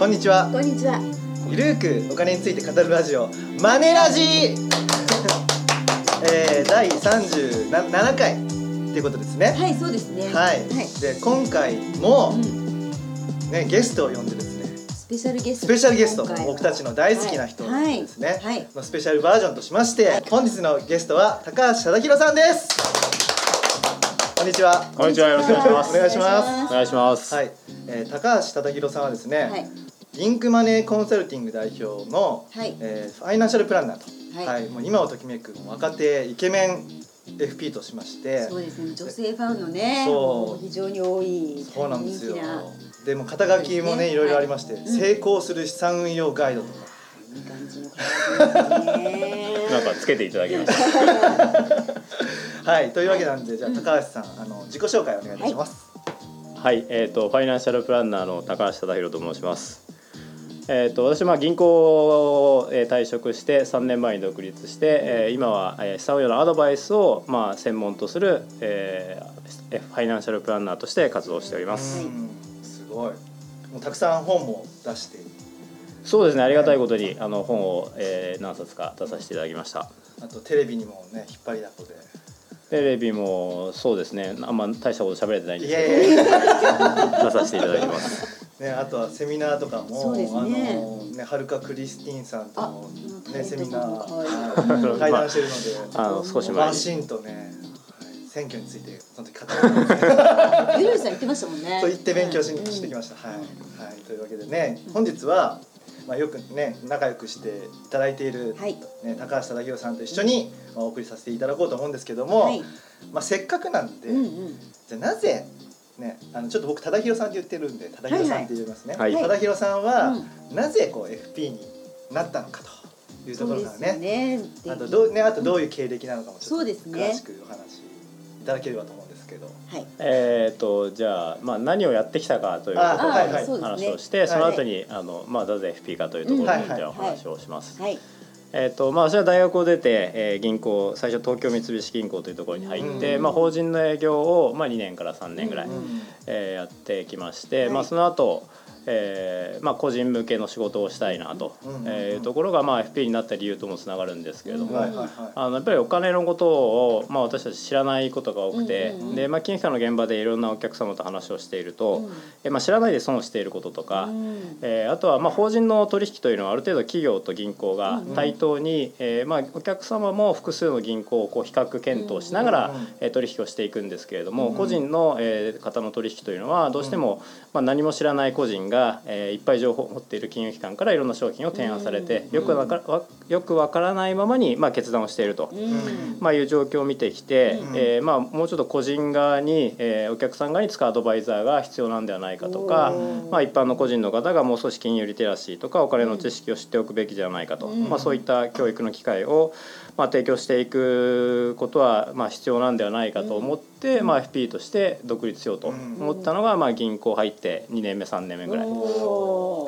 こんにちは。こんにちは。ゆるーくお金について語るラジオマネラジ。えー、第37回っていうことですね。はい、そうですね。はい、はい。で今回もう、ん、ねゲストを呼んでですね。スペシャルゲスト。スペシャルゲスト今回。は僕たちの大好きな人はいですね、はい。のスペシャルバージョンとしまして本日のゲストは高橋忠宏さんです。こんにちは。こんにちは。よろしくお願いします。お願いします。お願いします。はい、えー、高橋忠宏さんはですね、はい。リンクマネーコンサルティング代表の、はい。えーファイナンシャルプランナーと、ははい。いもう今をときめく若手イケメン FP としまして。そうですね。女性ファンのね、そう。も非常に多い。そうなんですよ。人気な。でも肩書きもねね。いろいろありまして、はい。成功する資産運用ガイドとか、いい感じの方ですね。なんかつけていただきました。はい。というわけなんでじゃあ高橋さんあの自己紹介お願いいたします、はい、えっ、とファイナンシャルプランナーの高橋忠宏と申します。えっ、と私まあ銀行をえー退職して3年前に独立して、えー今はえー資産運用のアドバイスをまあ専門とする、えーファイナンシャルプランナーとして活動しております。うんすごい。もうたくさん本も出して。そうですね、ありがたいことにあの本を、えー何冊か出させていただきました。あとテレビにもね引っ張りだこで。テレビもそうですね、あんま大したこと喋れてないんいですけど。出させていただきます。ね、あとはセミナーとかも、ね。あのね、はるかクリスティンさんとのあね、セミナー、対談してるので、あの少し前に。バシンとね、はい。選挙についてその時語ってゆるさん言ってましたもんね。と言って勉強ししてきました。はい、はい、というわけでね、本日は。まあ、よくね仲良くしていただいている、はい。ね、高橋忠宏さんと一緒に、まあ、お送りさせていただこうと思うんですけども、はい。まあ、せっかくなんで、うんうん。じゃあなぜ、ね、あのちょっと僕忠宏さんって言ってるんで忠宏さんって言いますね。はいはい忠宏さんは、うなぜこう FP になったのかというところからね。よね。あとどうねあとどういう経歴なのかもちょそうっとですね詳しくお話いただければと思うんですけど。はい。えー、とじゃあ、まあ、何をやってきたかというところあはいはいで話をして、その後に、あのまあ、なぜ FP かというところにうんじゃあお話をします。はい。えーとまあ、私は大学を出て、えー銀行最初東京三菱銀行というところに入って、うん。まあ、法人の営業を、まあ、2年から3年ぐらい、うん。えーやってきまして、はい。まあ、その後、えーまあ個人向けの仕事をしたいなと、いうところが、まあ、FP になった理由ともつながるんですけれども。あのやっぱりお金のことを、まあ、私たち知らないことが多くて、で、まあ、金融機関の現場でいろんなお客様と話をしていると、うまあ、知らないで損をしていることとか、うん。えーあとはまあ法人の取引というのはある程度企業と銀行がうん対等に、えーまあ、お客様も複数の銀行をこう比較検討しながら、うんえー取引をしていくんですけれども、うん個人の、えー方の取引というのはどうしても、まあ、何も知らない個人が、えーいっぱい情報を持っている金融機関からいろんな商品を提案されて、うん。よくわかわよくわからないままに、まあ、決断をしていると。うん。まあ、いう状況を見てきて、うん。えーまあ、もうちょっと個人側に、えーお客さん側に使うアドバイザーが必要なんではないかとかまあ、一般の個人の方がもう少し金融リテラシーとかお金の知識を知っておくべきじゃないかと、うん。まあ、そういった教育の機会を、まあ、提供していくことは、まあ、必要なんではないかと思って、まあ、FP として独立しようと思ったのが、まあ、銀行入って2年目3年目ぐらい。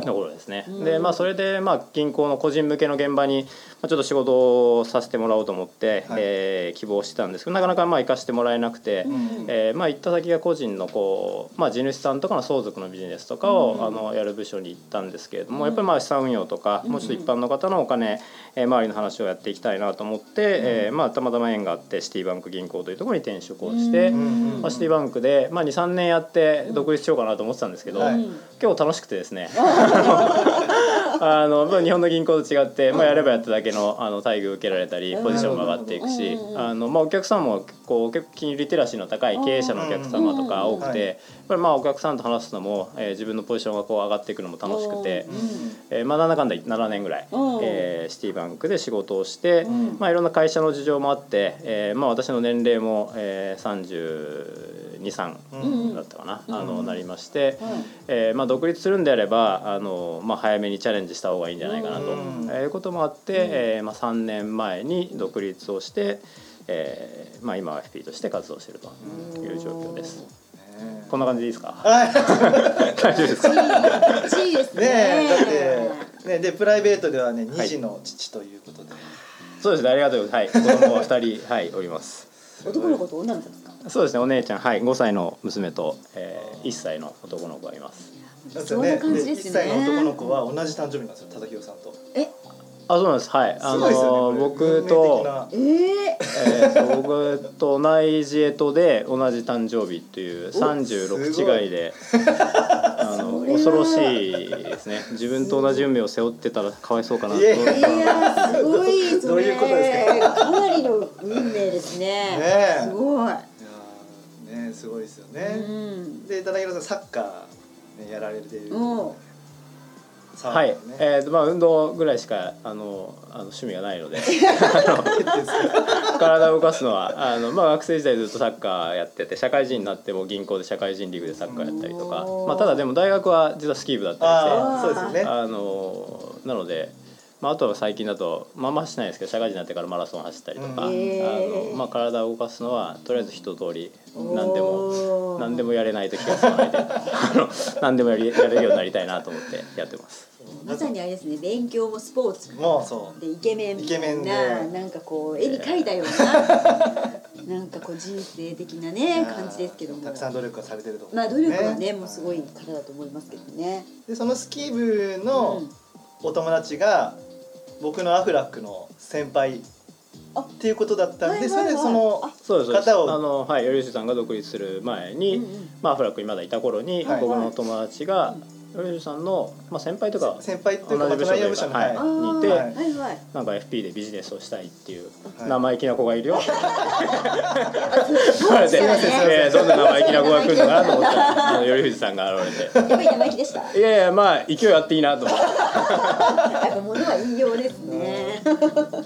の頃ですね、うん。でまあそれでまあ銀行の個人向けの現場にまあちょっと仕事をさせてもらおうと思って、はい。えー希望してたんですけどなかなかまあ行かしてもらえなくて、うん。えーまあ行った先が個人のこう、まあ、地主さんとかの相続のビジネスとかを、うん。あのやる部署に行ったんですけれども、うん。やっぱりまあ資産運用とか、もうちょっと一般の方のお金、えー周りの話をやっていきたいなと思って、えーまあ、たまたま縁があってシティバンク銀行というところに転職をして、うんまあ、シティバンクで、まあ、23年やって独立しようかなと思ってたんですけど、はい。結構楽しくてですね。あのまあ日本の銀行と違って、まあ、やればやっただけのあの待遇を受けられたりポジションも上がっていくしうんあの、まあ、お客さんもこう結構金融リテラシーの高い経営者のお客様とか多くうんてやっぱりまあお客さんと話すのも、えー自分のポジションがこう上がっていくのも楽しくて。えーまあ、なんだかんだ7年ぐらい、うん。えーシティバンクで仕事をして、うん。まあ、いろんな会社の事情もあって、えーまあ、私の年齢も、えー、323だったかな、あのなりまして、えーまあ、独立するんであればあの、まあ、早めにチャレンジした方がいいんじゃないかなと、うん。えーいうこともあって、えーまあ、3年前に独立をして、えーまあ、今は FP として活動しているという状況です。ねこんな感じでいいですか？は い大丈夫ですか？いいですね。ねえだってねでプライベートではね2児の父ということで、そうですねありがとうございます。はい、子供は2人、はい、おります。男の子と女の子ですか？そうですねお姉ちゃんはい5歳の娘と、えー、1歳の男の子がいます。そんな感じですよね1歳の男の子は同じ誕生日なんですよ忠宏さんと。えあそうなんです。はい。あすごいですよねの僕とえー、えーと僕と同いジエとで同じ誕生日っていうすご36違いであの恐ろしいですね。自分と同じ運命を背負ってたらかわいそうかなと。いやすごい。それどういうことですかなりの運命ですね。ねえすごい。ねすごいですよね、うん。で忠宏さんサッカー、ね、やられているおさはい。ね、えーとまあ運動ぐらいしかあのあの趣味がないので。体を動かすのはあの、まあ、学生時代ずっとサッカーやってて社会人になっても銀行で社会人リーグでサッカーやったりとか。まあ、ただでも大学は実はスキー部だったりしてああそうですよね。あのなので、まあ、あとは最近だとまあまあしないですけど社会人になってからマラソン走ったりとか、うんあのまあ、体を動かすのはとりあえず一通りお何でも何でもやれない時が少ないであの何でもやりやれるようになりたいなと思ってやってます。まさにあれですね勉強もスポーツもうそうでイケメンイケメンでななんかこう絵に描いたような なんかこう人生的なね感じですけども。たくさん努力はされてると思うまあ努力はねもうすごい方だと思いますけどね。でそのスキー部のうん。お友達が僕のアフラックの先輩あっていうことだったんで、はいはいはい。それでそのあそうです方をあのはい頼吉さんが独立する前に、うんうんまあアフラックにまだいた頃に、はい。僕の友達がさんの、まあ、先輩とか先輩っていうか同じ部署はいにいて、はいはいはい。なんか FP でビジネスをしたいっていうはい。生意気な子がいるよ、そう言われて、えーどんな生意気な子が来るのかなと思ったら頼藤さんが現れて。やっぱり生意気でした。いやいやまあ勢いあっていいなと思って。やっぱ物は言いようですね。だ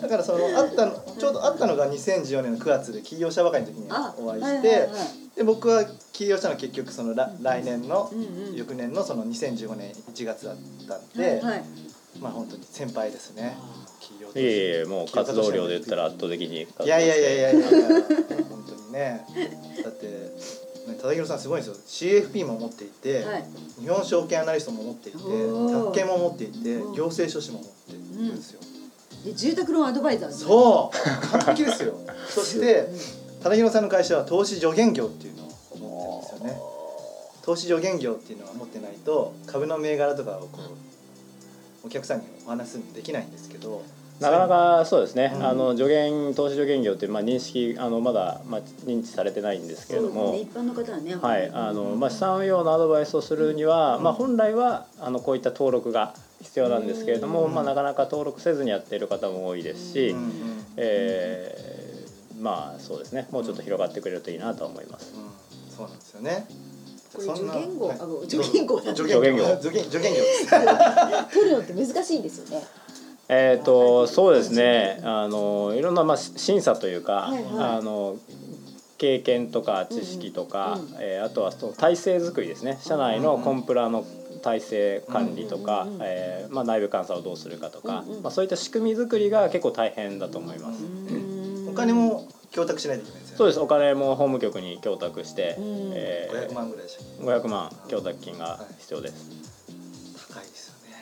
からそのあったのちょうどあったのが2014年の9月で起業したばかりの時にあお会いして、はいはいはい。で僕は起業したのは結局その来来年の、うんうん。翌年のその2015年1月だったんで、はいはい。まあ本当に先輩ですね。起業といえいえもう活動量で言ったら圧倒的にいやいやいやいやいやいや本当にね。だってね忠宏さんすごいんですよ。CFP も持っていて、はい。日本証券アナリストも持っていて宅建も持っていてうん行政書士も持ってるんですよ、で住宅ローンアドバイザーそう。完璧ですよ。そして忠宏さんの会社は投資助言業っていうのを持ってるんですよね。投資助言業っていうのは持ってないと株の銘柄とかをこうお客さんにお話しすできないんですけど。なかなかそうですね、うん。あの助言投資助言業ってまあ認識あのまだまあ認知されてないんですけれども、そうですね。一般の方はねはい、あのまあ資産運用のアドバイスをするには、まあ本来はあのこういった登録が必要なんですけれども、うん。まあなかなか登録せずにやっている方も多いですし、えーまあそうですね、もうちょっと広がってくれるといいなとは思います。うん。そうなんですよね。助言語はい。あご助言語助助言語。助言助言業です取るのって難しいんですよね。えー、とそうですね。あのいろんな、まあ、し審査というか、あの経験とか知識とか、えーあとはその体制作りですね。社内のコンプラの体制管理とか、えーまあ、内部監査をどうするかとか、うんうん。まあ、そういった仕組み作りが結構大変だと思います。お金も供託しないといけないですよね。そうです。お金も法務局に供託して、うん。えー500万ぐらいでしたっけ？500万供託金が必要です。高いですよね。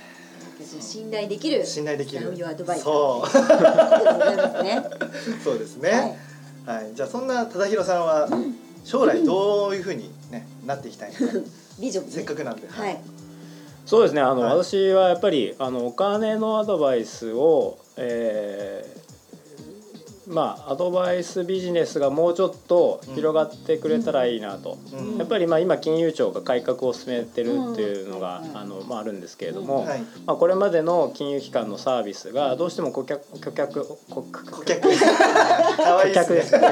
じゃあ信頼できる信頼できる。そう。というですね。そうですね。はい、じゃあそんな忠宏さんは将来どういうふうにねなっていきたいのか。ビジョンね。せっかくなんで。はいそうですね。あの、はい。私はやっぱりあのお金のアドバイスを、えーまあアドバイスビジネスがもうちょっと広がってくれたらいいなと、うん。やっぱりまあ今金融庁が改革を進めてるっていうのが、うん。あのまあ、あるんですけれども、はい。まあ、これまでの金融機関のサービスがどうしても顧客顧客顧顧客。顧客。ですね。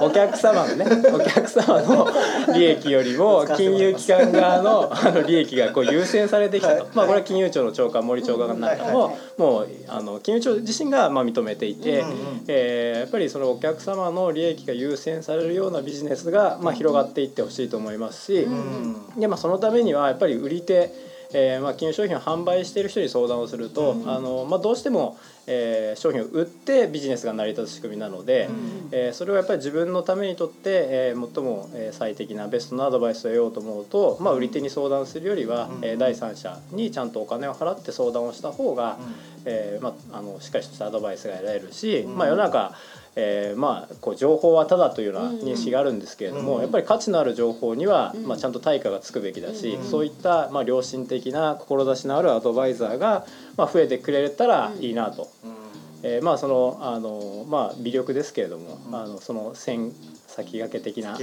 お客様のねお客様の 利益よりも金融機関側のあの利益がこう優先されてきたと、はい。まあこれは金融庁の長官森長官なんかも、もうあの金融庁自身がまあ認めていて、うんうんえーやっぱりそのお客様の利益が優先されるようなビジネスがまあ広がっていってほしいと思いますし、うん。でまあ、そのためにはやっぱり売り手、えーまあ、金融商品を販売している人に相談をすると、うん。あのまあ、どうしても、えー商品を売ってビジネスが成り立つ仕組みなので、うん。えーそれをやっぱり自分のためにとって、えー最もえー最適なベストなアドバイスを得ようと思うと、まあ、売り手に相談するよりは、うん。えー第三者にちゃんとお金を払って相談をした方が、えーまあ、あのしっかりとしたアドバイスが得られるし、うん。まあ、世の中、えーまあ、こう情報はただというような認識があるんですけれども、うんやっぱり価値のある情報には、うん。まあ、ちゃんと対価がつくべきだし、うんそういった、まあ、良心的な志のあるアドバイザーが、まあ、増えてくれたらいいなと。うん。えーまあそのあのまあ微力ですけれども、うん。あのその線先駆け的な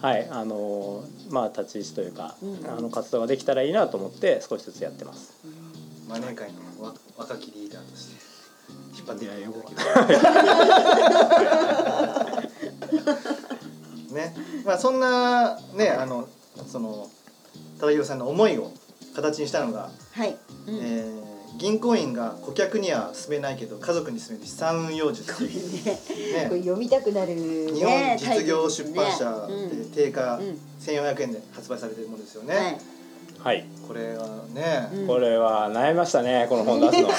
はいあのまあ立ち位置というか、うん。あの活動ができたらいいなと思って少しずつやってます。マネー界のわ若きリーダーとして引っ張っていよくね。まあそんなねあのその高弘さんの思いを形にしたのが、はい、うん。えー銀行員が顧客には勧めないけど家族に勧める資産運用術。これね。ね。これ読みたくなるね日本実業出版社で定価うん。1400円で発売されてるものですよね、うんはいはい、これはね、うん。これは悩みましたねこの本出すの。こ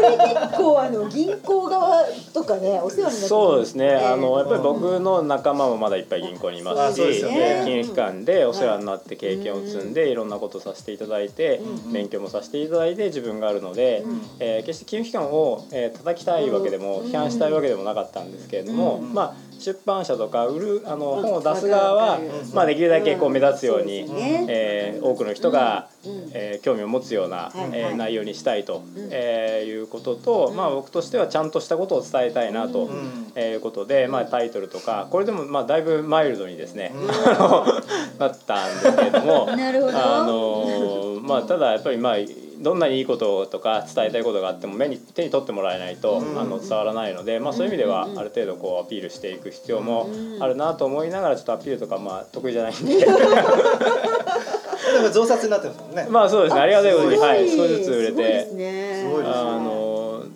れ結構あの銀行側とかねお世話になってるそうですね、えーあのやっぱり僕の仲間もまだいっぱい銀行にいます。し、うですよね。金融機関でお世話になって経験を積んでい。ろんなことをさせていただいて、うん勉強もさせていただいて自分があるので、うんえー決して金融機関を、えー叩きたいわけでも、うん批判したいわけでもなかったんですけれども、うん。まあ出版社とか売るあのうん本を出す側は、まあ、できるだけこう目立つように、えー多くの人が、うん。えー興味を持つような、はいえ内容にしたいと、うん。えーいうことと、うん。まあ、僕としてはちゃんとしたことを伝えたいなと。いうことで、まあ、タイトルとかこれでもまあだいぶマイルドにですね、なったんですけれども あのまあただやっぱりまあどんなにいいこととか伝えたいことがあっても目に手に取ってもらえないと、うん。あの伝わらないので、まあ、そういう意味ではうん。ある程度こうアピールしていく必要もうん。あるなと思いながらちょっとアピールとかまあ得意じゃないんで。なんか増刷になってますもんね、まあそうですね。ありがたいことに、はい、少しずつ売れて。すごいです。ね。すごいですね。あの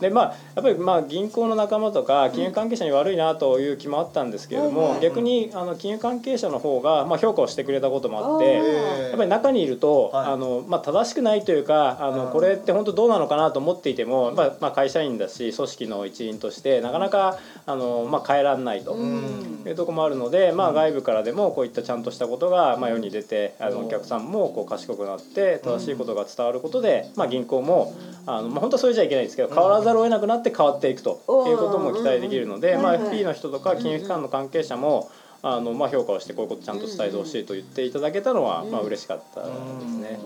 でまあやっぱりまあ銀行の仲間とか金融関係者に悪いなという気もあったんですけれども、逆にあの金融関係者の方がまあ評価をしてくれたこともあっあてー。やっぱり中にいると、はい。あのまあ、正しくないというかあうん。のこれって本当どうなのかなと思っていてもやっぱまあ会社員だし組織の一員としてなかなかあの、まあ、変えられないと。うん。いうところもあるので、まあ、外部からでもこういったちゃんとしたことが、まあ、世に出てあのお客さんもこう賢くなって正しいことが伝わることで、まあ、銀行もあの、まあ、本当はそれじゃいけないんですけど変わらざるを得なくなって変わっていくということも期待できるので、まあ、FP の人とか金融機関の関係者もあの、まあ、評価をしてこういうことちゃんと伝えてほしいと言っていただけたのは、うん。まあ嬉しかったですね。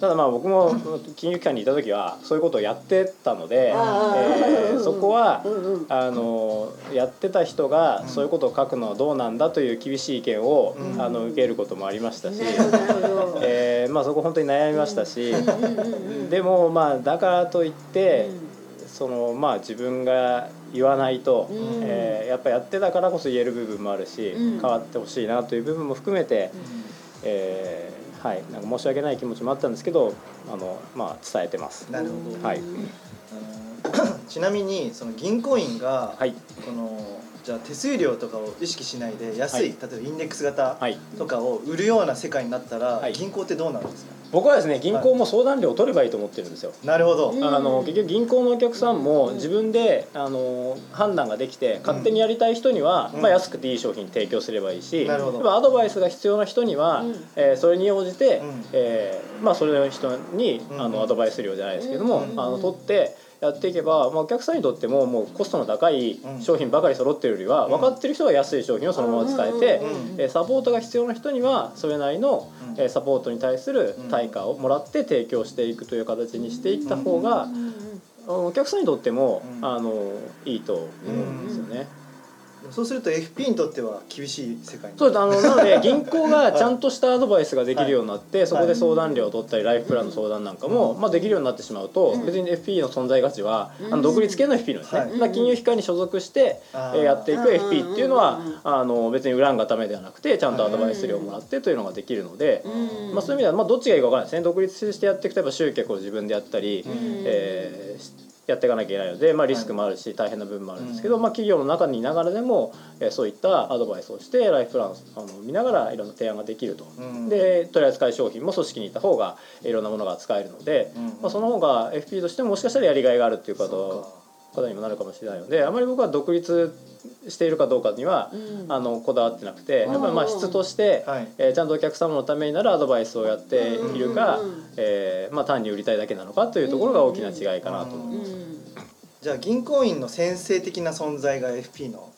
ただまあ僕も 金融機関にいた時はそういうことをやってたので、えーそこはあのやってた人がそういうことを書くのはどうなんだという厳しい意見を、うん。あの受けることもありましたし、えーまあ、そこ本当に悩みましたし、うんうんうんうんでもまあだからといって、うん。そのまあ自分が言わないと、うん。えーやっぱやってたからこそ言える部分もあるし、うん。変わってほしいなという部分も含めて、えーはい、なんか申し訳ない気持ちもあったんですけどあの、まあ、伝えてます。なるほど、はい。ちなみにその銀行員が、はい。このじゃあ手数料とかを意識しないで安い、はい例えばインデックス型はい。とかを売るような世界になったら、はい。銀行ってどうなるんですか？僕はですね銀行も相談料を取ればいいと思ってるんですよ。なるほど、うんあの結局銀行のお客さんも自分であの判断ができて勝手にやりたい人には、うん。まあ、安くていい商品提供すればいいし、なるほど。アドバイスが必要な人には、うん。えーそれに応じて、うん。えーまあ、それの人に、うん。あのアドバイス料じゃないですけども、うん。あの取ってやっていけば、まあ、お客さんにとってももうコストの高い商品ばかり揃ってるよりは、うん。分かってる人が安い商品をそのまま伝えて、サポートが必要な人にはそれなりの、サポートに対する対価をもらって提供していくという形にしていった方が、お客さんにとっても、うん。あのいいと思うんですよね。そうすると FP にとっては厳しい世界にそうあのなので銀行がちゃんとしたアドバイスができるようになって、そこで相談料を取ったりライフプランの相談なんかも、まあ、できるようになってしまうと、うん。別に FP の存在価値は、うん。あの独立系の FP のですね、はい。金融機関に所属して、えーやっていく FP っていうのは、うん。あの別に恨んがためではなくてちゃんとアドバイス料をもらってというのができるので、うん。まあ、そういう意味では、まあ、どっちがいいか分からないですね。独立してやっていくとやっぱ集客を自分でやったり、うん。えーしやっていかなきゃいけないので、まあ、リスクもあるし大変な部分もあるんですけど、まあ、企業の中にいながらでも、えーそういったアドバイスをしてライフプランをあの見ながらいろんな提案ができると。うん。で取り扱い商品も組織にいた方がいろんなものが使えるので、うんまあ、その方が FP としてももしかしたらやりがいがあるっていうそう方方にもなるかもしれないのであまり僕は独立しているかどうかには、うん。あのこだわってなくてやっぱりまあ質として、かはい。えーちゃんとお客様のためになるアドバイスをやっているか、うんえーまあ、単に売りたいだけなのかというところが大きな違いかなと思います。うん。じゃあ銀行員の先生的な存在が FP の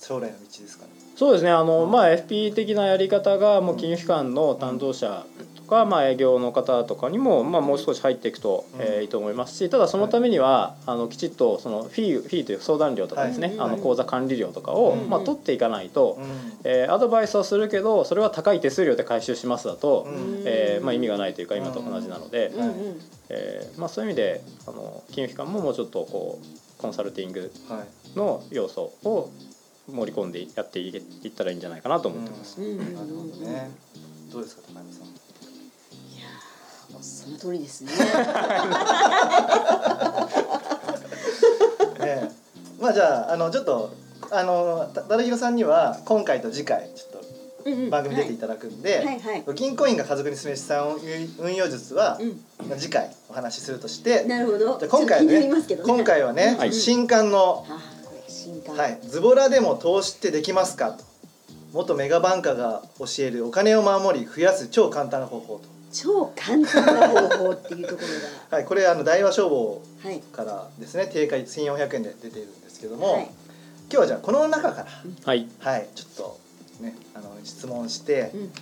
将来の道ですかね？そうですね。あの、まあ、FP 的なやり方がもう金融機関の担当者とか、まあ、営業の方とかにも、まあ、もう少し入っていくと、うん。えーいいと思いますしただそのためには、あのきちっとそのフィーフィーという相談料とかですね、はい。あの口座管理料とかを、うん。まあ、取っていかないと、うん。えーアドバイスはするけどそれは高い手数料で回収しますだと、うん。えーまあ、意味がないというか今と同じなので、うえーまあ、そういう意味であの金融機関ももうちょっとこうコンサルティングはい。の要素を盛り込んでやっていったらいいんじゃないかなと思ってます。なるほどねどうですか高山さんその通りですね。ね まあじゃああのちょっとあのたただひろさんには今回と次回ちょっと番組出ていただくんで、はいはいはい銀行員が家族に示す資産運用術は、うん次回お話しするとしてなるほど。じゃあ今回はねますけどね今回はね、はい新刊の。はい「ズボラでも投資ってできますか?」と元メガバンカーが教えるお金を守り増やす超簡単な方法と、超簡単な方法っていうところ はい、これあの大和消防が。はい。からですね定価1400円で出ているんですけども、はい。今日はじゃあこの中から、はい、はい、ちょっとねあの質問して、うん。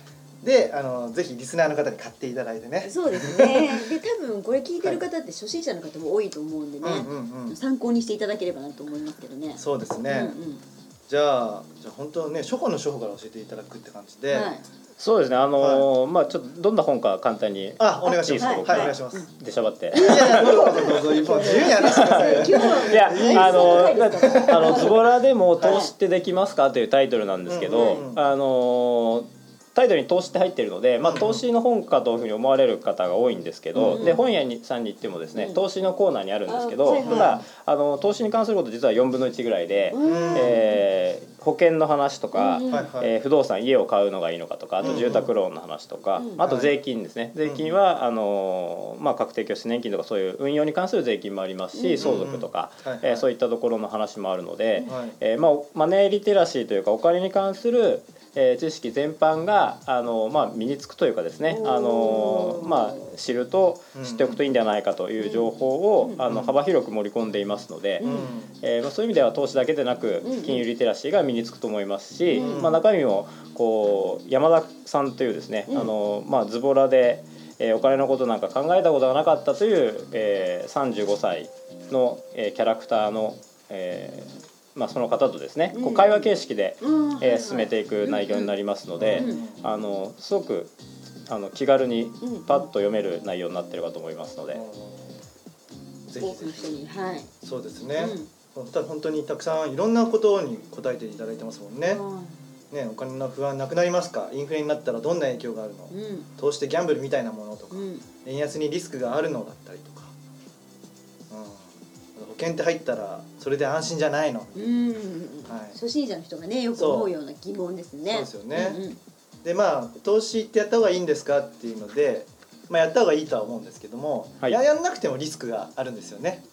であのぜひリスナーの方に買っていただいてね。そうですね。で多分これ聞いてる方って初心者の方も多いと思うんでね。うんうんうん、参考にしていただければなと思いますけどね。そうですね、うんうん。じゃあじゃあ本当ね初歩の初歩から教えていただくって感じで、はい。そうですね。あのーまあちょっとどんな本か簡単に。あお願いします。はいい、いお願いします、出しゃばって。いやいやどうぞどうぞどうぞ一本自由に話してくださいよ今日はいやあのあのズボラでも投資ってできますか？というタイトルなんですけど、うんうんうん。あのタイトルに投資って入ってるので、まあ、投資の本かというふうに思われる方が多いんですけど、うんうん。で本屋にさんに行ってもですね、うん。投資のコーナーにあるんですけど、ただあの投資に関すること実は4分の1ぐらいで、うん。えー保険の話とか、えー不動産家を買うのがいいのかとかあと住宅ローンの話とか、うんあと税金ですね、税金はあのーまあ、確定拠出年金とかそういう運用に関する税金もありますし、うん。相続とか、はいはい。えーそういったところの話もあるので、はい。えーまあ、マネーリテラシーというかお金に関する、えー知識全般があの、まあ、身につくというかですねあの、まあ、知るとうん。知っておくといいんじゃないかという情報を、うん。あの幅広く盛り込んでいますので。うん。えーまあ、そういう意味では投資だけでなくうん金融リテラシーが身につくと思いますし、うん。まあ、中身もこう山田さんというですね、うん。あのまあ、ズボラで、えーお金のことなんか考えたことがなかったという、えー、35歳の、えーキャラクターの、えーまあ、その方とですね、こううん会話形式で、うん。えー進めていく内容になりますので、うん。あのすごくあの気軽にうん。パッと読める内容になってるかと思いますので。ぜひぜひ。はい。そうですね、うん。た本当にたくさんいろんなことに答えていただいてますもんね。はねお金の不安なくなりますか？インフレになったらどんな影響があるの、いうん。投資ってギャンブルみたいなものとか、うん。円安にリスクがあるのだったりと険って入ったらそれで安心じゃないの。うん。はい。初心者の人がねよく思うような疑問ですね。そうですよね。うんうん。でまあ投資ってやった方がいいんですかっていうので、まあ、やった方がいいとは思うんですけども、はい。ややんなくてもリスクがあるんですよね。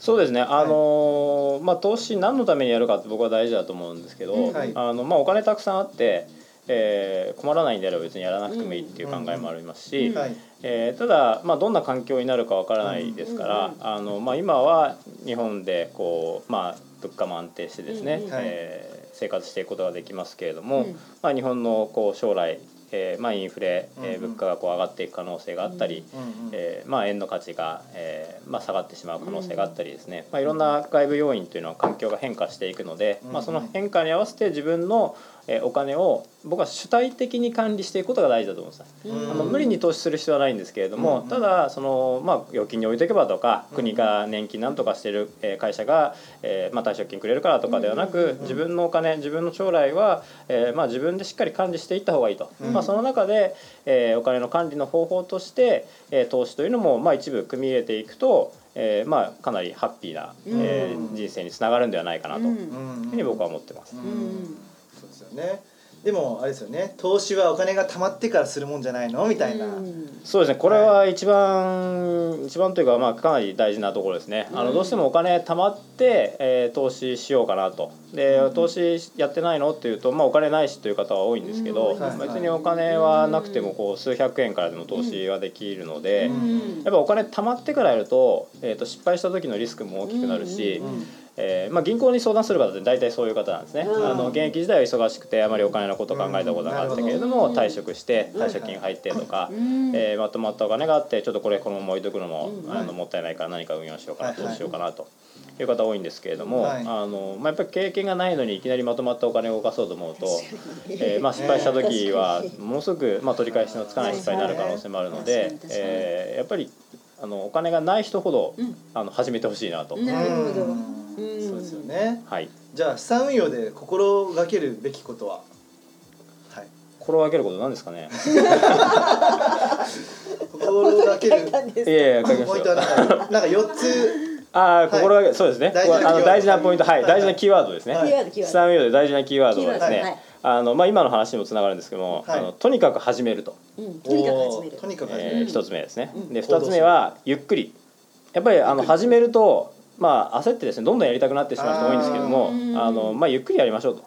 そうですね、あのーまあ、投資何のためにやるかって僕は大事だと思うんですけど、うん。はい。あのまあ、お金たくさんあって、えー困らないんであれば別にやらなくてもいいっていう考えもありますし、えーただ、まあ、どんな環境になるかわからないですから、うんあのまあ、今は日本でこう、まあ、物価も安定してですね、うんうんはい。えー生活していくことができますけれども、うん。まあ、日本のこう将来、えーまあ、インフレ、えー物価がこう上がっていく可能性があったり、うんうんえーまあ、円の価値が、えーまあ、下がってしまう可能性があったりですね、まあ、いろんな外部要因というのは環境が変化していくので、うん。まあ、その変化に合わせて自分の、えーお金を僕は主体的に管理していくことが大事だと思うんです。うん。あの無理に投資する必要はないんですけれども、うん。ただその、まあ、預金に置いとけばとかうん国が年金なんとかしてる、えー会社が、えーまあ、退職金くれるからとかではなく、うん自分のお金自分の将来は、えーまあ、自分でしっかり管理していった方がいいと、うん。まあ、その中で、えーお金の管理の方法として、えー投資というのも、まあ、一部組み入れていくと、えーまあ、かなりハッピーな、えーうん。人生につながるんではないかなと。いうふうに僕は思ってます。んうんそうですよね。でもあれですよね。投資はお金が貯まってからするもんじゃないの？みたいな、うん。そうですね。これは一番、一番というかまあかなり大事なところですね、あうん。のどうしてもお金貯まって、えー投資しようかなと。で投資やってないの？っていうと、まあ、お金ないしという方は多いんですけど、うん。はい別にお金はなくてもこう数百円からでも投資ができるので、うん。やっぱお金貯まってからやると,、えー、と失敗した時のリスクも大きくなるし、うん。うんえーまあ、銀行に相談する方って大体そういう方なんですね、うん。あの現役時代は忙しくてあまりお金のことを考えたことがなかったけれども、うん。退職してうん。退職金入ってとか、うん。えーまとまったお金があってちょっとこれこのまま置いとくのも、うん。あのもったいないから何か運用しようかな、はいはい。投資しようかなという方多いんですけれども、はい。あのまあ、やっぱり経験がないのにいきなりまとまったお金を動かそうと思うと、えーまあ、失敗した時は ものすごく、まあ、取り返しのつかない失敗になる可能性もあるのはいでえーやっぱりあのお金がない人ほど、うん。あの始めてほしいなと。なるほどそうですよね。はい。じゃあ資産運用で心がけるべきことは？はい。心がけることなんですかね？心がける。いやいや、書きまポインしたよ。トはなんかなんか4つ。ああ、心がけ、そうですね。大事なキーワード。あの大事なポイント、はい、はい。大事なキーワードですね。はい。キーワードキーワード。資産運用で大事なキーワードはですね。キーワードはい。あの、まあ、今の話にもつながるんですけども、はい。あの、とにかく始めると。うん。とにかく始める。おー。とにかく始めえるー一つ目ですね。うんで、二つ目は、ゆっくり。やっぱり、あの、始めると。まあ、焦ってですね、どんどんやりたくなってしまう人多いんですけどもあ、の、まあ、ゆっくりやりましょうと。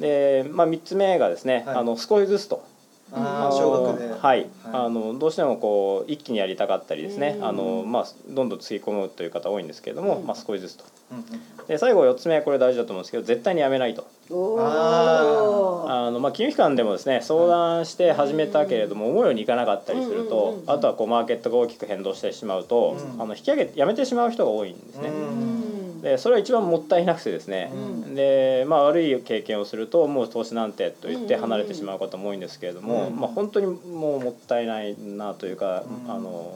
で、まあ、三つ目がですね、はい。あの、少しずつと。あ小学で。はい、あのどうしてもこう一気にやりたかったりですね、うん。あのまあどんどんつぎ込むという方多いんですけれども、うん。まあ少しずつと。で最後4つ目これ大事だと思うんですけど絶対にやめないと。おあの、まあ、金融機関でもですね相談して始めたけれども思うようにいかなかったりするうんうんとうん。あとはこうマーケットが大きく変動してしまうと、うん。あの引き上げやめてしまう人が多いんですね。うんでそれは一番もったいなくてですね、うん。でまあ、悪い経験をするともう投資なんてと言ってうん離れてしまう方も多いんですけれども、うん。まあ、本当にもうもったいないなというか、うん。あの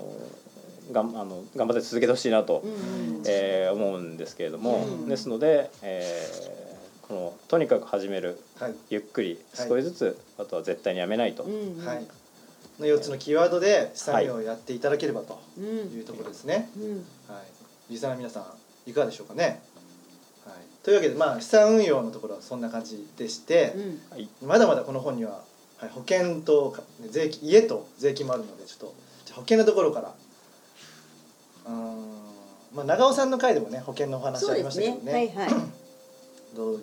がんあの頑張って続けてほしいなと、うんえー思うんですけれども、うん。ですので、えーこのとにかく始めるはい。ゆっくりはい。少しずつ、あとは絶対にやめないと、うんはい。の4つのキーワードで資産運用をやっていただければとうんいうところですね。うん。はい。リスナーの皆さんいかがでしょうかね。はい。というわけでまあ資産運用のところはそんな感じでして、うんはい。まだまだこの本には、はい、保険とか税金家と税金もあるのでちょっとじゃあ保険のところからうーんまあ長尾さんの回でもね保険のお話ありますしたけどね。はいはい。どう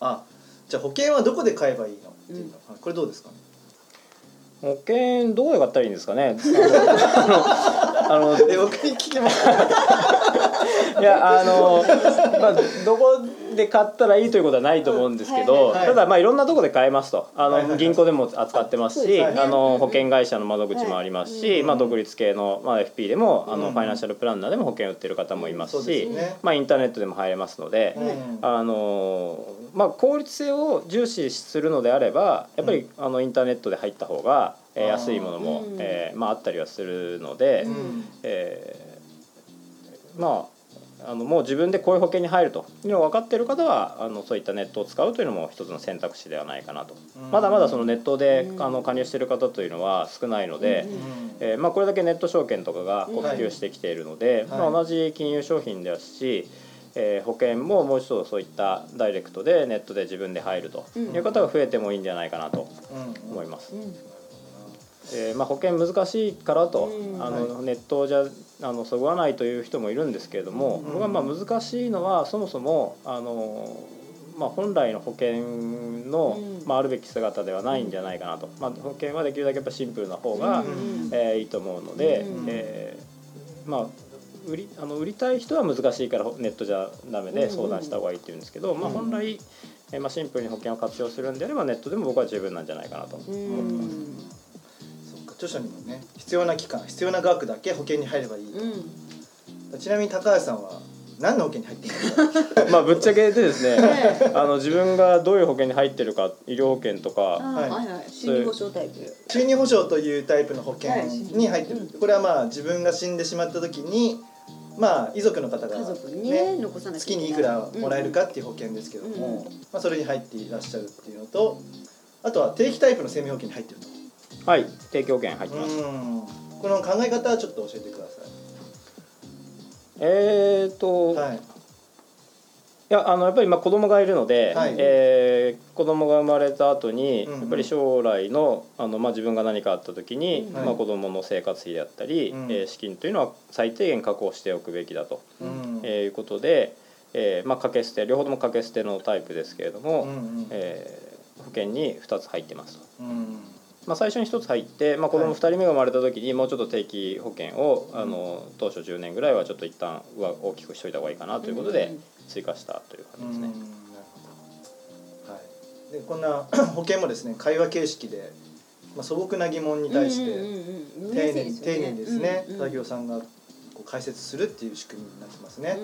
あじゃあ保険はどこで買えばいいの？っていうの、うん。はいこれどうですかね？保険どこで買ったらいいんですかね？あのえ僕に聞きます？いやあのまあどこで買ったらいいということはないと思うんですけど、うんはい。はい。ただまあいろんなところで買えますと。あの、はい。はいはい銀行でも扱ってますし、あのうん保険会社の窓口もありますし、はい。まあ、独立系の、まあ、FP でもあの、うん。ファイナンシャルプランナーでも保険売ってる方もいますし、すね。まあ、インターネットでも入れますので。うん。あのまあ、効率性を重視するのであればやっぱり、あのインターネットで入った方が、え安いものも、うん。えーまあ、あったりはするので、うん。えーまああのもう自分でこういう保険に入ると。いうのが分かっている方はあのそういったネットを使うというのも一つの選択肢ではないかなと、うん。まだまだそのネットで、うん。あの加入している方というのは少ないので、うん。うんえーまあ、これだけネット証券とかがこう普はい及してきているので、はい。まあ、同じ金融商品ですし、えー保険ももう一度そういったダイレクトでネットで自分で入るという方が増えてもいいんじゃないかなとうん思います。うんえーまあ、保険難しいからと、うん。あのネットじゃあのそぐわないという人もいるんですけれども、うん。僕はまあ難しいのはそもそもあの、まあ、本来の保険の、うん。まあ、あるべき姿ではないんじゃないかなと、まあ、保険はできるだけやっぱシンプルな方が、うん。えーいいと思うので、うん。えーまあ売りあの売りたい人は難しいからネットじゃダメで相談した方がいいって言うんですけど、まあ、本来、えーまあ、シンプルに保険を活用するんであればネットでも僕は十分なんじゃないかなと思ってます。著書にもね必要な期間必要な額だけ保険に入ればいい、うん。ちなみに高橋さんは何の保険に入ってるんですか。まあぶっちゃけでですねねあの自分がどういう保険に入ってるか医療保険とあかーはい。はい心理保障タイプ。収入保障というタイプの保険に入ってる、これはまあ自分が死んでしまった時にまあ遺族の方が、ね月にいくらもらえるかっていう保険ですけども、うん。まあ、それに入っていらっしゃるっていうのとあとは定期タイプの生命保険に入ってるとはい提供保険入ってます。うん。この考え方はちょっと教えてくださえーと、いはい。やあのやっぱり今子供がいるので、はい。えー子供が生まれた後に、うんうん。やっぱり将来のあの、まあ、自分が何かあった時に、うんまあ、子供の生活費であったり、うん。えー資金というのは最低限確保しておくべきだと、うん。えーいうことで、えーまあ、掛け捨て両方とも掛け捨てのタイプですけれども、うんうん。えー保険に2つ入ってますと。うんまあ、最初に1つ入って、まあ、子供はい。2人目が生まれた時にもうちょっと定期保険を、あの当初10年ぐらいはちょっと一旦は大きくしといた方がいいかなということで追加したという感じですね。はい、でこんな 保険もですね会話形式で、まあ、素朴な疑問に対して、丁寧に丁寧にですねうんうん。佐々木さんがこう解説するっていう仕組みになってますね。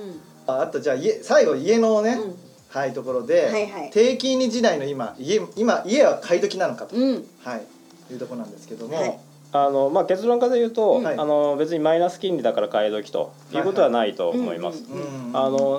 うん。ああとじゃあ家最後家のね、うん。はいところで、はいはい。低金利時代の今家今家は買い時なのかと、うん。はいいうところなんですけども、はい。あのまあ、結論から言うと、はい。あの別にマイナス金利だから買い時とい。うことはないと思います。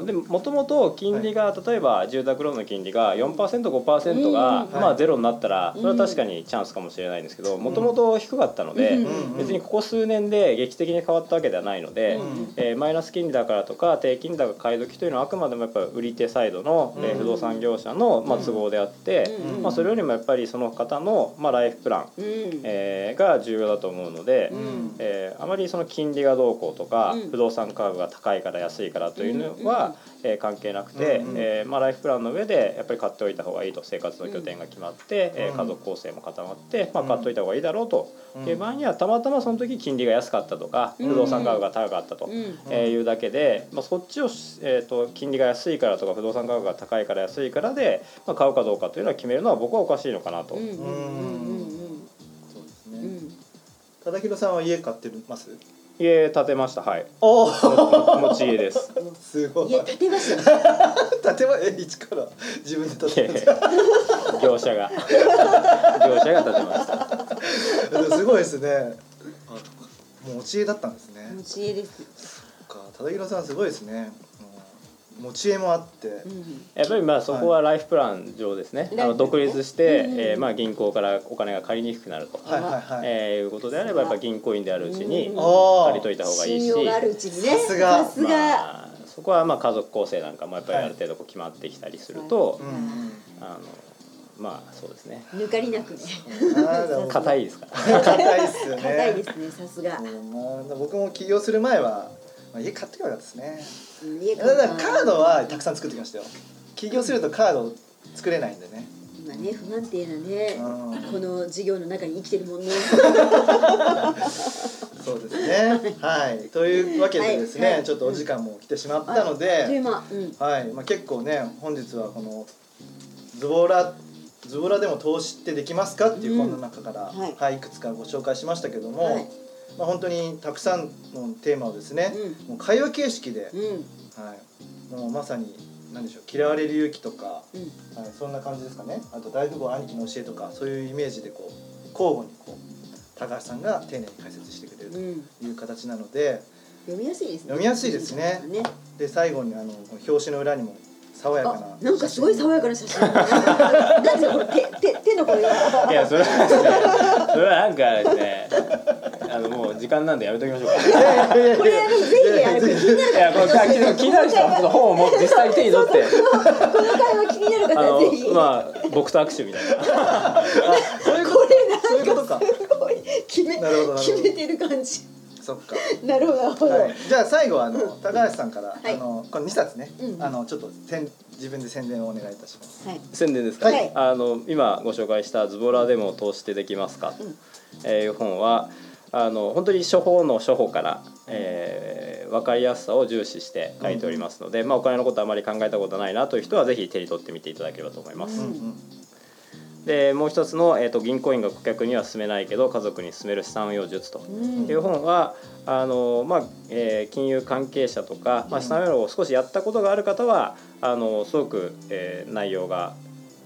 でももともと金利が、例えば住宅ローンの金利が 4%5% が、うん。まあ、ゼロになったらそれは確かにチャンスかもしれないんですけどもともと低かったので、うん。別にここ数年で劇的に変わったわけではないので、うん。えーマイナス金利だからとか低金利だから買い時というのはあくまでもやっぱ売り手サイドの、えーうん不動産業者の、まあ、都合であって、うん。まあ、それよりもやっぱりその方の、まあ、ライフプラン、うん。えーが重要だと思うので、うん。えーあまりその金利がどうこうとか、うん。不動産価格が高いから安いからというのは、えー関係なくて、うんうんえーまあ、ライフプランの上でやっぱり買っておいた方がいいと生活の拠点が決まって、え家族構成も固まって、まあ、うん買っておいた方がいいだろうとうんいう場合にはたまたまその時金利が安かったとかうん。不動産価格が高かったと。うん。えーいうだけで、まあ、そっちを、えー、と金利が安いからとか不動産価格が高いから安いからで、まあ、買うかどうかというのは決めるのは僕はおかしいのかなと、うん忠宏さんは家買ってます？家建てましたはい。おおも持ち家です。うんすごい。家建てましたね。建てまえ一から。自分で建いてやいや業者が。業者が建てました。たすごいですね。あもう持ち家だったんですね。持ち家ですそっか忠宏さんすごいですね持ち家もあって、うんやっぱりまあそこはライフプラン上ですね、はいあの独立して、うんえーまあ、銀行からお金が借りにくくなると、はいはいはい、えーいうことであればやっぱ銀行員であるうちに借りといた方がいいし、信用があるうちにね。さすが。まあ、そこはまあ家族構成なんかもやっぱりある程度こう決まってきたりすると、うんうんあのまあそうですね。抜かりなくね。硬いですから。硬いっすよね。硬いですねさすが。僕も起業する前は、まあ、家買ってからですね。うん。家だからカードはたくさん作ってきましたよ。起業するとカード作れないんでね。今ね不安定なねうん。この事業の中に生きてるもんね。そうですね。はい。というわけでですね、はい。はいちょっとお時間も来てしまったので、はい、まあ、結構ね本日はこのズボラズボラでも投資ってできますかっていううん本の中から、はい。はい、いくつかご紹介しましたけども、はいまあ、本当にたくさんのテーマをですね、もう会話形式で、うん。はい、もうまさに何でしょう嫌われる勇気とか、うん。はい、そんな感じですかね。あと大富豪兄貴の教えとかそういうイメージでこう交互にこう高橋さんが丁寧に解説してくれるうん。という形なので読みやすいですね。読みやすいですね。ね。で最後にあのこの表紙の裏にも爽やかなあなんかすごい爽やかな写真。なんですかこれ手手手のこれが。いやそれそれはなんかですねあのもう時間なんでやめときましょうかいやいやいやこれあのぜひあの気になるいやこれ気気になる人はちょっと本を持って実際に手に取ってこの会話気になるあ方はぜひまあ僕と握手みたいなそういうこれそういうことかすごい決めなるほどなるほど決めてる感じそっかなるほどなるほど、はい、じゃあ最後はあの高橋さんから、はいあのこの2冊ね、うんあのちょっとせん自分で宣伝をお願いいたします。はい宣伝ですか、はいあの今ご紹介した「ズボラでも投資ってできますか?」とうんえーいう本はあの本当に処方の処方から、えー分かりやすさを重視して書いておりますので、まあ、お金のことあまり考えたことないなという人はぜひ手に取ってみていただければと思います。でもう一つの、えー、と銀行員が顧客には勧めないけど家族に勧める資産運用術とうん。いう本はあの、まあえー金融関係者とか、まあ、資産運用を少しやったことがある方はあのすごく、えー内容が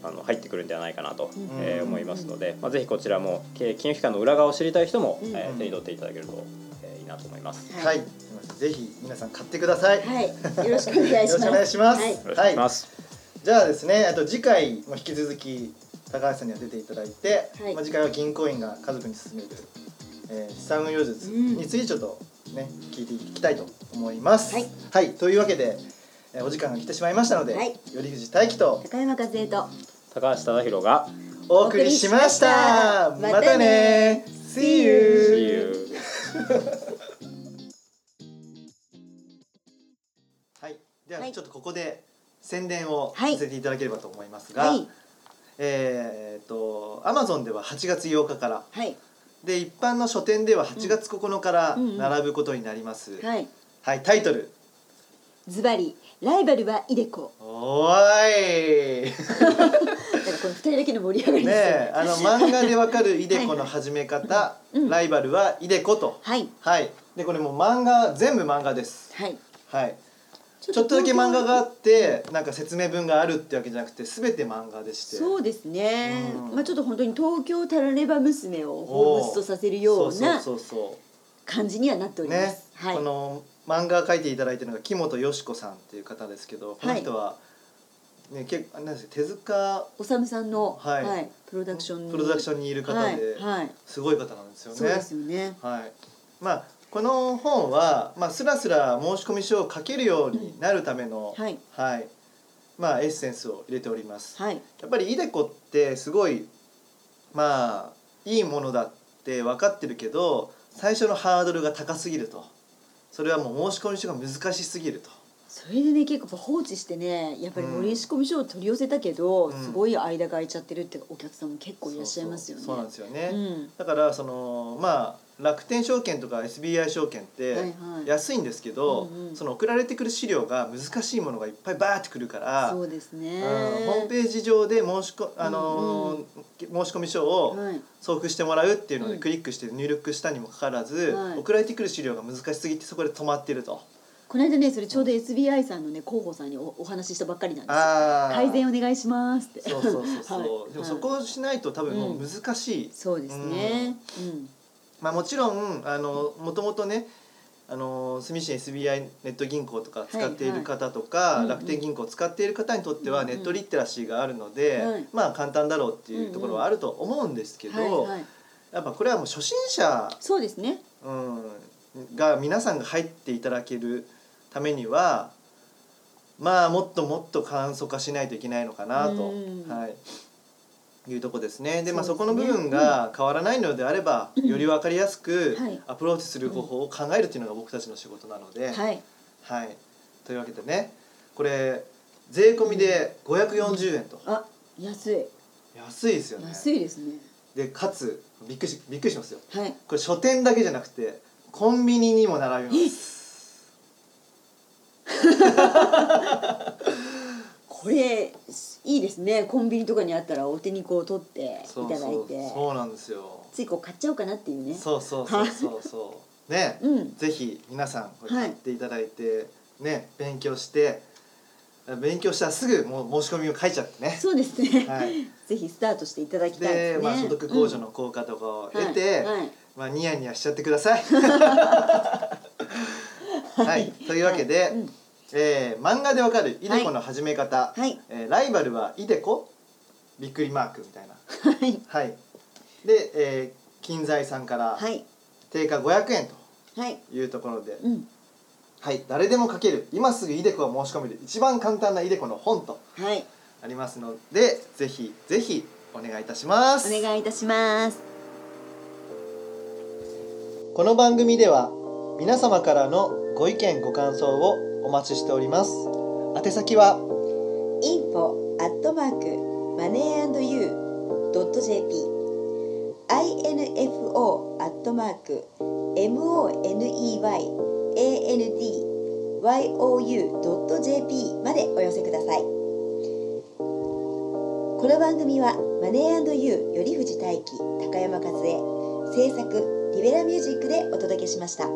あの入ってくるんではないかなと、えー思いますので、まあ、ぜひこちらも経金融機関の裏側を知りたい人も、うん。えー手に取っていただけると、えーいいなと思います。は、はい。ぜひ皆さん買ってください。よはい、よろしくお願いします。ろしくお願いします。はい。よろしくお願いします。じゃあですね、あと次回も引き続き高橋さんには出ていただいて、はい。まあ次回は銀行員が家族に勧める、えー資産運用術についてちょっとね、聞いていきたいと思います。はい、というわけで、えーお時間が来てしまいましたので、はい。頼藤大樹と高山和恵と高橋忠宏がお送りしました。ましたね。See you. See you はい。では、はいちょっとここで宣伝をはいさせていただければと思いますが、はいえーっと Amazon では8月8日からはいで一般の書店では8月9日から並ぶことになります。はいはい、タイトル。ズバリライバルはイデコおーい。二人だけの盛り上がりねですよえ、あの漫画でわかるイデコの始め方、うんライバルはイデコと。はい。はい。でこれもう漫画全部漫画です。はい。はい。ちょっとだけ漫画があってなんか説明文があるってわけじゃなくて全て漫画でして。そうですね、うん。まあちょっと本当に東京タラレバ娘を彷彿とさせるようなそうそうそう感じにはなっておりまそうね。す、、はい。この漫画描いていただいてるのが木本よし子さんっていう方ですけどこの人は、ね結構なんですか手塚。おさむさんの、ははいいプロダクションに。プロダクションにいる方で、はいはい、すごい方なんですよね。そうですよね。はい。まあこの本は、まあ、スラスラ申し込み書を書けるようになるための、はい。はい。まあ、エッセンスを入れております。はい。やっぱりイデコってすごいまあいいものだって分かってるけど最初のハードルが高すぎると。それはもう申し込み書が難しすぎるとそれでね結構放置してねやっぱり森仕込み書を取り寄せたけど、うん。すごい間が空いちゃってるってお客さんも結構いらっしゃいますよね。そうなんですよね、うん。だからそのまあ楽天証券とか SBI 証券って安いんですけど、うんうん。その送られてくる資料が難しいものがいっぱいバーってくるからそうですね。うんホームページ上で申しこあのー申し込み書をはい。送付してもらうっていうのうん。でクリックして入力したにもかかわらず、はい。送られてくる資料が難しすぎてそこで止まってると。この間ねそれちょうど SBI さんのね広報さんにおお話ししたばっかりなんですよ。あー。改善お願いしますって。そうそうそうそう、はい。でもそこをしないと多分もう難しい、そうですね。うん。まあもちろんあのもともとねあの住信 SBI ネット銀行とか使っている方とか、はいはい楽天銀行を使っている方にとってはうんうん。ネットリテラシーがあるので、はい。まあ簡単だろうっていうところはあると思うんですけど、はいはい。やっぱこれはもう初心者そうですね。うん、が皆さんが入っていただけるためにはまあもっともっと簡素化しないといけないのかなと、うんはい、いうとこですね。でまあそこの部分が変わらないのであれば、うんより分かりやすくはいアプローチする方法を考えるっていうのが僕たちの仕事なので、はい。はい、というわけでねこれ税込みで540円とあ安い安いですよね。安いですね。でかつびっくりしびっくりしますよ。はい。これ書店だけじゃなくてコンビニにも並びます。これいいですね。コンビニとかにあったらお手にこう取っていそう。ただいそうて。そうなんですよ。ついこう買っちゃおうかなっていうね。そうそうそうそうそう。ね、うん。ぜひ皆さんこれはい買っていただいて、ね勉強して勉強したらすぐもう申し込みを書いちゃってね。そうですね、はい。ぜひスタートしていただきたいでね。ですまあ所得控除の効果とかを得て、うん。はい。はい。まあニヤニヤしちゃってください。はい。というわけで、うん。えー漫画でわかるイデコの始め方、はい。えーライバルはイデコびっくりマークみたいな。はい。はい。で、えー金財さんからはい。定価500円はい。というところで、うん。はい、誰でも書ける今すぐイデコを申し込める一番簡単なイデコの本とはい。ありますのでぜひぜひお願いいたします。お願いいたします。この番組では皆様からのご意見ご感想をお待ちしております。宛先は info アットマークマネー &you ドット jp info アットマーク moneyandyou.jp までお寄せください。この番組はマネー &You より藤大輝高山和恵制作リベラミュージックでお届けしました。